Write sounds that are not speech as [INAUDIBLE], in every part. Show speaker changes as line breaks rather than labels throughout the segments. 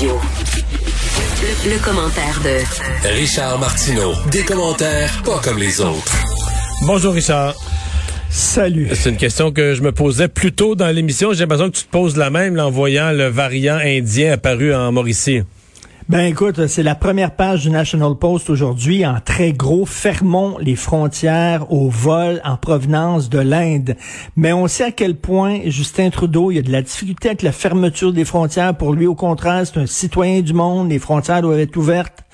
Radio. Le, le commentaire de
Richard Martineau. Des commentaires pas comme les autres.
Bonjour Richard.
Salut.
C'est une question que je me posais plus tôt dans l'émission. J'ai l'impression que tu te poses la même là, en voyant le variant indien apparu en Mauricie.
Ben écoute, c'est la première page du National Post aujourd'hui en très gros. Fermons les frontières au vol en provenance de l'Inde. Mais on sait à quel point Justin Trudeau, il y a de la difficulté avec la fermeture des frontières. Pour lui, au contraire, c'est un citoyen du monde. Les frontières doivent être ouvertes.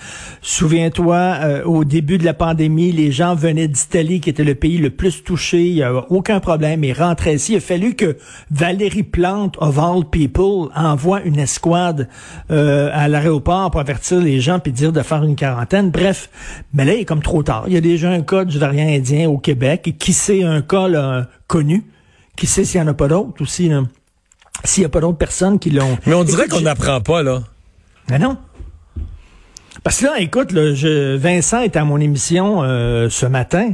Souviens-toi, euh, au début de la pandémie, les gens venaient d'Italie, qui était le pays le plus touché. Il n'y avait aucun problème. Ils rentraient ici. Il a fallu que Valérie Plante, of all people, envoie une escouade euh, à l'aéroport pour avertir les gens puis dire de faire une quarantaine. Bref, mais là, il est comme trop tard. Il y a déjà un cas du variant indien au Québec. Et qui sait un cas là, connu? Qui sait s'il n'y en a pas d'autres aussi? S'il n'y a pas d'autres personnes qui l'ont...
Mais on dirait qu'on n'apprend pas, là.
Mais non. Parce que là, écoute, là, je, Vincent était à mon émission euh, ce matin,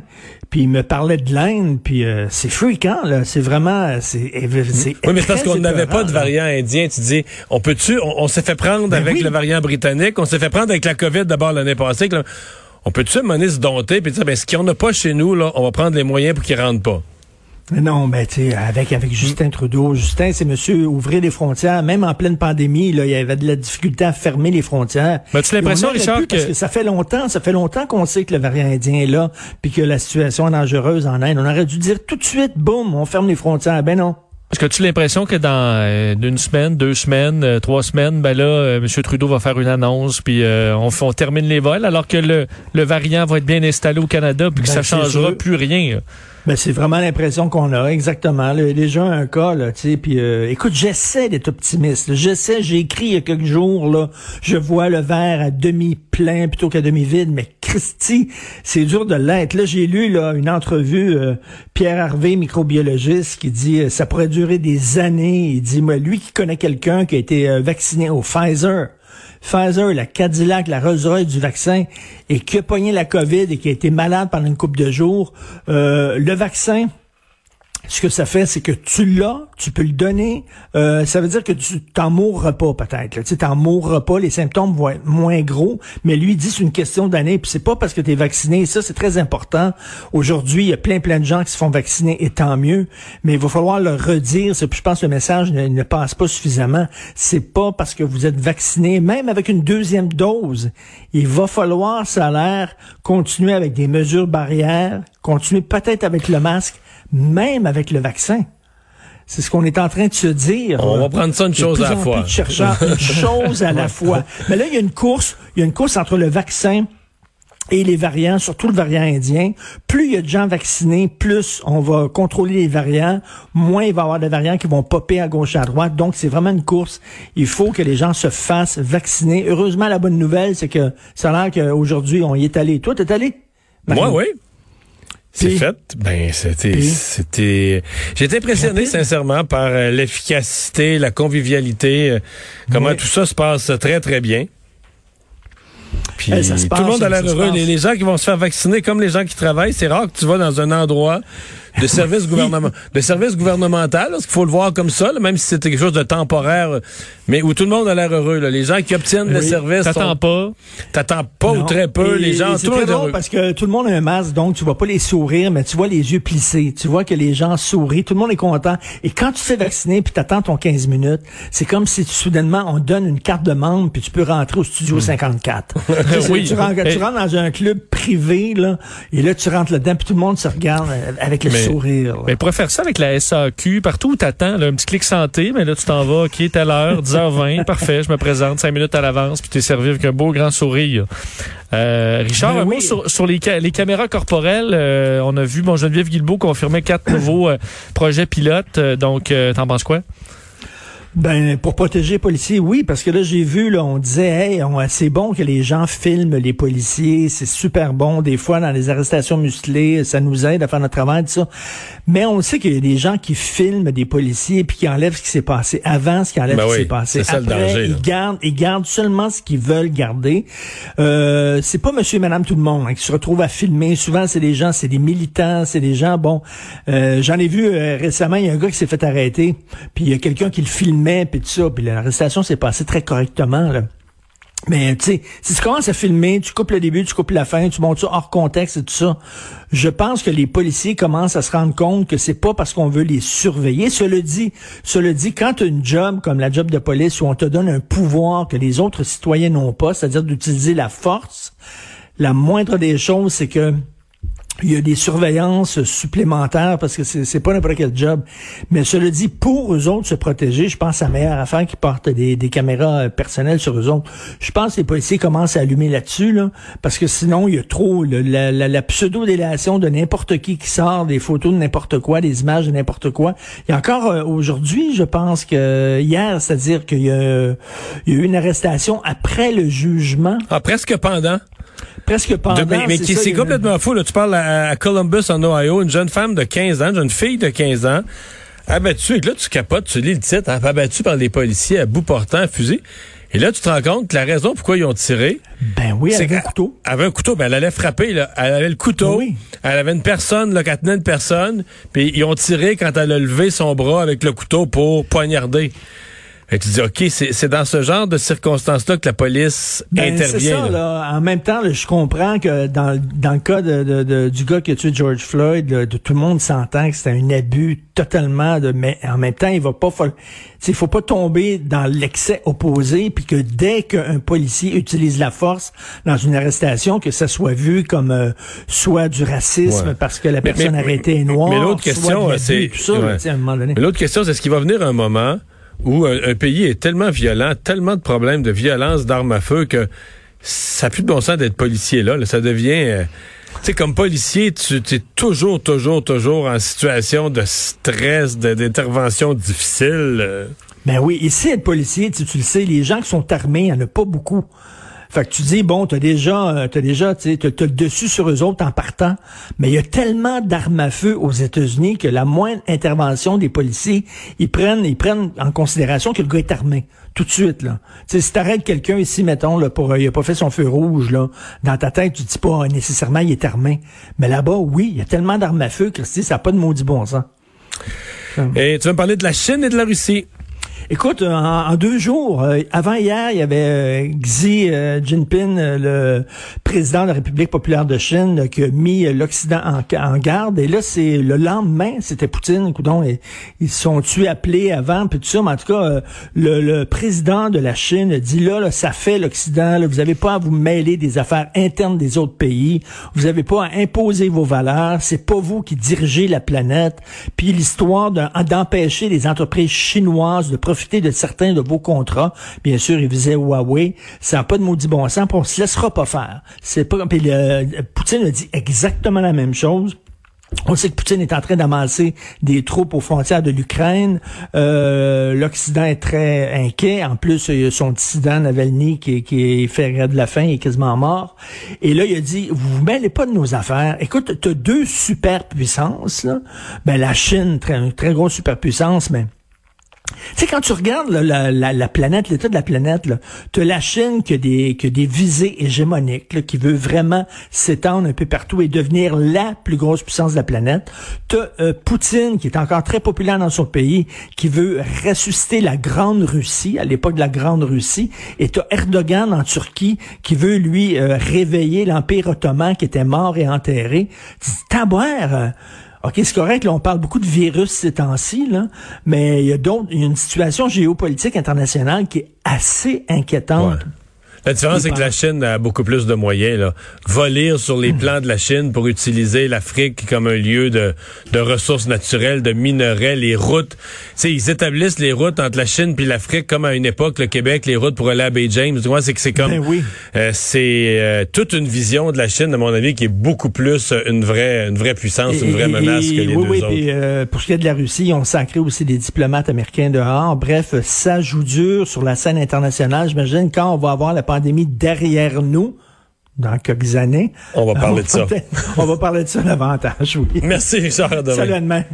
puis il me parlait de l'Inde, puis euh, c'est fréquent, là. C'est vraiment, c'est, c'est
Oui, mais c'est parce qu'on n'avait pas de variant indien. Tu dis, on peut-tu, on, on s'est fait prendre
Ben
avec
oui.
le variant britannique, on s'est fait prendre avec la COVID d'abord l'année passée. là, on peut-tu, à un moment donné, se dompter puis dire, ben, ce qu'il n'y en a pas chez nous, là, on va prendre les moyens pour qu'ils rentrent pas?
Non, ben tu sais, avec avec Justin Trudeau, Justin, c'est monsieur ouvrir les frontières, même en pleine pandémie, là, il y avait de la difficulté à fermer les frontières.
Mais as-tu l'impression, Richard,
pu, parce
que-
ça fait longtemps, ça fait longtemps qu'on sait que le variant indien est là, puis que la situation est dangereuse en Inde. On aurait dû dire tout de suite, boum, on ferme les frontières. Ben non.
Est-ce que tu as l'impression que dans euh, une semaine, deux semaines, euh, trois semaines, ben là, euh, M. Trudeau va faire une annonce, puis euh, on, on termine les vols, alors que le, le variant va être bien installé au Canada, puis que
Ben,
ça changera plus rien. là?
Ben, c'est vraiment l'impression qu'on a, exactement. Là, Il y a déjà un cas, là, tu sais, puis euh, écoute, j'essaie d'être optimiste. J'essaie, j'ai écrit il y a quelques jours, là, je vois le verre à demi plein plutôt qu'à demi vide, mais Christy, c'est dur de l'être. Là, j'ai lu là une entrevue, euh, Pierre Harvey, microbiologiste, qui dit euh, ça pourrait durer des années. Il dit, moi, lui qui connaît quelqu'un qui a été euh, vacciné au Pfizer. Pfizer, la Cadillac, la Rolls-Royce du vaccin, et qui a pogné la COVID et qui a été malade pendant une couple de jours, euh, le vaccin, ce que ça fait, c'est que tu l'as, tu peux le donner. Euh, ça veut dire que tu t'en mourras pas peut-être. Tu t'en mourras pas. Les symptômes vont être moins gros. Mais lui dit c'est une question d'année. Puis c'est pas parce que tu es vacciné. Ça c'est très important. Aujourd'hui, il y a plein plein de gens qui se font vacciner et tant mieux. Mais il va falloir le redire. Puis Je pense que le message ne, ne passe pas suffisamment. C'est pas parce que vous êtes vacciné, même avec une deuxième dose. Il va falloir, ça a l'air, continuer avec des mesures barrières, continuer peut-être avec le masque même avec le vaccin. C'est ce qu'on est en train de se dire.
On va prendre ça une chose à la fois.
plus de chercheurs, une [LAUGHS] chose à la fois. Mais là, il y a une course, il y a une course entre le vaccin et les variants, surtout le variant indien. Plus il y a de gens vaccinés, plus on va contrôler les variants, moins il va y avoir de variants qui vont popper à gauche et à droite. Donc, c'est vraiment une course. Il faut que les gens se fassent vacciner. Heureusement, la bonne nouvelle, c'est que ça a l'air qu'aujourd'hui, on y est allé. Toi, t'es allé?
Moi, oui. C'est fait. Ben, c'était, c'était. J'ai été impressionné sincèrement par euh, l'efficacité, la convivialité, euh, comment
Oui.
tout ça se passe très très bien. Puis
ça se
tout
passe,
le monde a l'air heureux.
passe.
Les, les gens qui vont se faire vacciner, comme les gens qui travaillent, c'est rare que tu vas dans un endroit de service gouvernement, de service gouvernemental, parce qu'il faut le voir comme ça, là, même si c'était quelque chose de temporaire, mais où tout le monde a l'air heureux. là. Les gens qui obtiennent le
Oui.
service,
T'attends
sont-
pas.
t'attends pas ou très peu.
Et-
les gens, tout le monde heureux.
parce que tout le monde a un masque, donc tu vois pas les sourires, mais tu vois les yeux plissés. Tu vois que les gens sourient, tout le monde est content. Et quand tu te fais vacciner puis t'attends ton 15 minutes, c'est comme si soudainement on te donne une carte de membre puis tu peux rentrer au studio 54. [LAUGHS] Tu sais, c'est-
Oui.
tu, rentres, tu rentres dans un club privé là, et là tu rentres là-dedans puis tout le monde se regarde avec le
Mais-
sourire.
Mais pourrait faire ça avec la SAQ, partout où t'attends, là, un petit clic santé, mais là, tu t'en vas, qui est à l'heure, 10h20, parfait, je me présente 5 minutes à l'avance, puis t'es servi avec un beau grand sourire. Euh, Richard,
Ben
un
oui.
mot sur, sur les, ca- les caméras corporelles. Euh, on a vu, bon, Geneviève Guilbeault confirmer quatre nouveaux euh, projets pilotes. Donc, t'en penses quoi?
Ben pour protéger les policiers, oui, parce que là j'ai vu là, on disait, hey, c'est bon que les gens filment les policiers, c'est super bon. Des fois dans les arrestations musclées, ça nous aide à faire notre travail, tout ça. Mais on sait qu'il y a des gens qui filment des policiers puis qui enlèvent ce qui s'est passé avant, ce qui enlève
Ben
ce qui
oui,
s'est passé
c'est ça le
après.
danger,
ils gardent, ils gardent seulement ce qu'ils veulent garder. Euh, c'est pas Monsieur et Madame tout le monde hein, qui se retrouvent à filmer. Souvent c'est des gens, c'est des militants, c'est des gens. Bon, euh, j'en ai vu euh, récemment, il y a un gars qui s'est fait arrêter, puis il y a quelqu'un qui le filmait, puis tout ça, puis l'arrestation s'est passée très correctement. Là. Mais tu sais, si tu commences à filmer, tu coupes le début, tu coupes la fin, tu montes ça hors contexte et tout ça, je pense que les policiers commencent à se rendre compte que c'est pas parce qu'on veut les surveiller. Cela dit, cela dit, quand tu as une job comme la job de police où on te donne un pouvoir que les autres citoyens n'ont pas, c'est-à-dire d'utiliser la force, la moindre des choses, c'est que il y a des surveillances supplémentaires parce que c'est pas n'importe quel job. Mais cela dit, pour eux autres se protéger, je pense à la meilleure affaire qui portent des, caméras euh, personnelles sur eux autres. Je pense que les policiers commencent à allumer là-dessus, là, parce que sinon, il y a trop la, la, la pseudo-délation de n'importe qui qui sort, des photos de n'importe quoi, des images de n'importe quoi. Il y a encore euh, aujourd'hui, je pense que hier, c'est-à-dire qu'il y a, il y a eu une arrestation après le jugement,
Ah, presque pendant.
Presque pendant.
Mais mais c'est complètement fou. Là. Tu parles à, à Columbus, en Ohio, une jeune femme de 15 ans, une jeune fille de 15 ans, abattue. Et là, tu capotes, tu lis le titre, hein, abattue par les policiers à bout portant, à fusil. Et là, tu te rends compte que la raison pourquoi ils ont tiré,
Ben oui, avec un
qu'elle-
couteau.
Elle avait un couteau, ben elle allait frapper, là. Elle avait le couteau.
Oui.
Elle avait une personne, là, qui tenait une personne. Puis ils ont tiré quand elle a levé son bras avec le couteau pour poignarder. Et tu dis, OK, c'est c'est dans ce genre de circonstances-là que la police
Ben, c'est
intervient.
ça,
là.
En même temps, là, je comprends que dans, dans le cas de, de- de- du gars qui a tué George Floyd, là, de, tout le monde s'entend que c'est un abus totalement de. Mais en même temps, il va pas. Il faut pas tomber dans l'excès opposé, puis que dès qu'un policier utilise la force dans une arrestation, que ça soit vu comme euh, soit du racisme
Ouais.
parce que la personne
mais-
arrêtée est noire.
mais l'autre question,
l'abus,
c'est-
tout ça, là,
ouais.
à un moment donné.
Mais l'autre question, c'est est-ce qu'il va venir un moment où un, un pays est tellement violent, tellement de problèmes de violence, d'armes à feu, que ça n'a plus de bon sens d'être policier là. ça devient... euh, tu sais, comme policier, tu es toujours, toujours, toujours en situation de stress, d'intervention difficile. euh.
Ben oui, ici, être policier, tu, tu le sais, les gens qui sont armés, il n'y en a pas beaucoup. Fait que tu dis, bon, t'as déjà, euh, t'as déjà, tu t'as le dessus sur eux autres en partant. Mais il y a tellement d'armes à feu aux États-Unis que la moindre intervention des policiers, ils prennent, ils prennent en considération que le gars est armé. Tout de suite, là. Tu sais, si t'arrêtes quelqu'un ici, mettons, là, pour, euh, il a pas fait son feu rouge, là, dans ta tête, tu dis pas euh, nécessairement il est armé. Mais là-bas, oui, il y a tellement d'armes à feu que, ça n'a pas de maudit bon sens.
Et tu vas me parler de la Chine et de la Russie.
Écoute, en, en deux jours, euh, avant hier, il y avait euh, Xi euh, Jinping, euh, le président de la République populaire de Chine, là, qui a mis euh, l'Occident en, en garde. Et là, c'est le lendemain, c'était Poutine, coudon, et, ils sont tués appelés avant, puis tout ça. Mais en tout cas, euh, le, le président de la Chine dit là, là ça fait l'Occident. Vous n'avez pas à vous mêler des affaires internes des autres pays. Vous n'avez pas à imposer vos valeurs. C'est pas vous qui dirigez la planète. Puis l'histoire d'empêcher les entreprises chinoises de profiter de certains de vos contrats. Bien sûr, il visait Huawei. Ça n'a pas de maudit bon sens. puis on se laissera pas faire. C'est pas. Puis Poutine a dit exactement la même chose. On sait que Poutine est en train d'amasser des troupes aux frontières de l'Ukraine. Euh, L'Occident est très inquiet. En plus, il y a son dissident Navalny qui, qui est fait de la faim, il est quasiment mort. Et là, il a dit, vous vous mêlez pas de nos affaires. Écoute, tu as deux superpuissances. Là. Ben, la Chine, très, une très grosse superpuissance, mais tu sais, quand tu regardes la, la, la planète, l'état de la planète, tu as la Chine qui a des, qui a des visées hégémoniques, qui veut vraiment s'étendre un peu partout et devenir la plus grosse puissance de la planète. Tu as Poutine, qui est encore très populaire dans son pays, qui veut ressusciter la Grande Russie, à l'époque de la Grande Russie. Et tu as Erdogan en Turquie, qui veut, lui, euh, réveiller l'Empire ottoman qui était mort et enterré. Tu euh, OK, c'est correct, là, on parle beaucoup de virus ces temps-ci, là, mais il y a d'autres, une situation géopolitique internationale qui est assez inquiétante.
La différence, c'est que la Chine a beaucoup plus de moyens. Là. Voler sur les plans de la Chine pour utiliser l'Afrique comme un lieu de, de ressources naturelles, de minerais, les routes. Tu sais, ils établissent les routes entre la Chine puis l'Afrique comme à une époque, le Québec, les routes pour aller à Bay James. C'est que c'est comme...
Ben oui.
euh, c'est euh, toute une vision de la Chine, à mon avis, qui est beaucoup plus euh, une vraie, une vraie puissance, une vraie
Et-
menace
et-
que les
oui,
deux
oui,
autres.
puis, euh, pour ce qui est de la Russie, ont sacré aussi des diplomates américains dehors. Bref, ça joue dur sur la scène internationale. J'imagine quand on va avoir la pandémie derrière nous, dans quelques années.
On va parler de ça. [LAUGHS]
On va parler de ça davantage, oui.
Merci, Richard.
Salut, demain.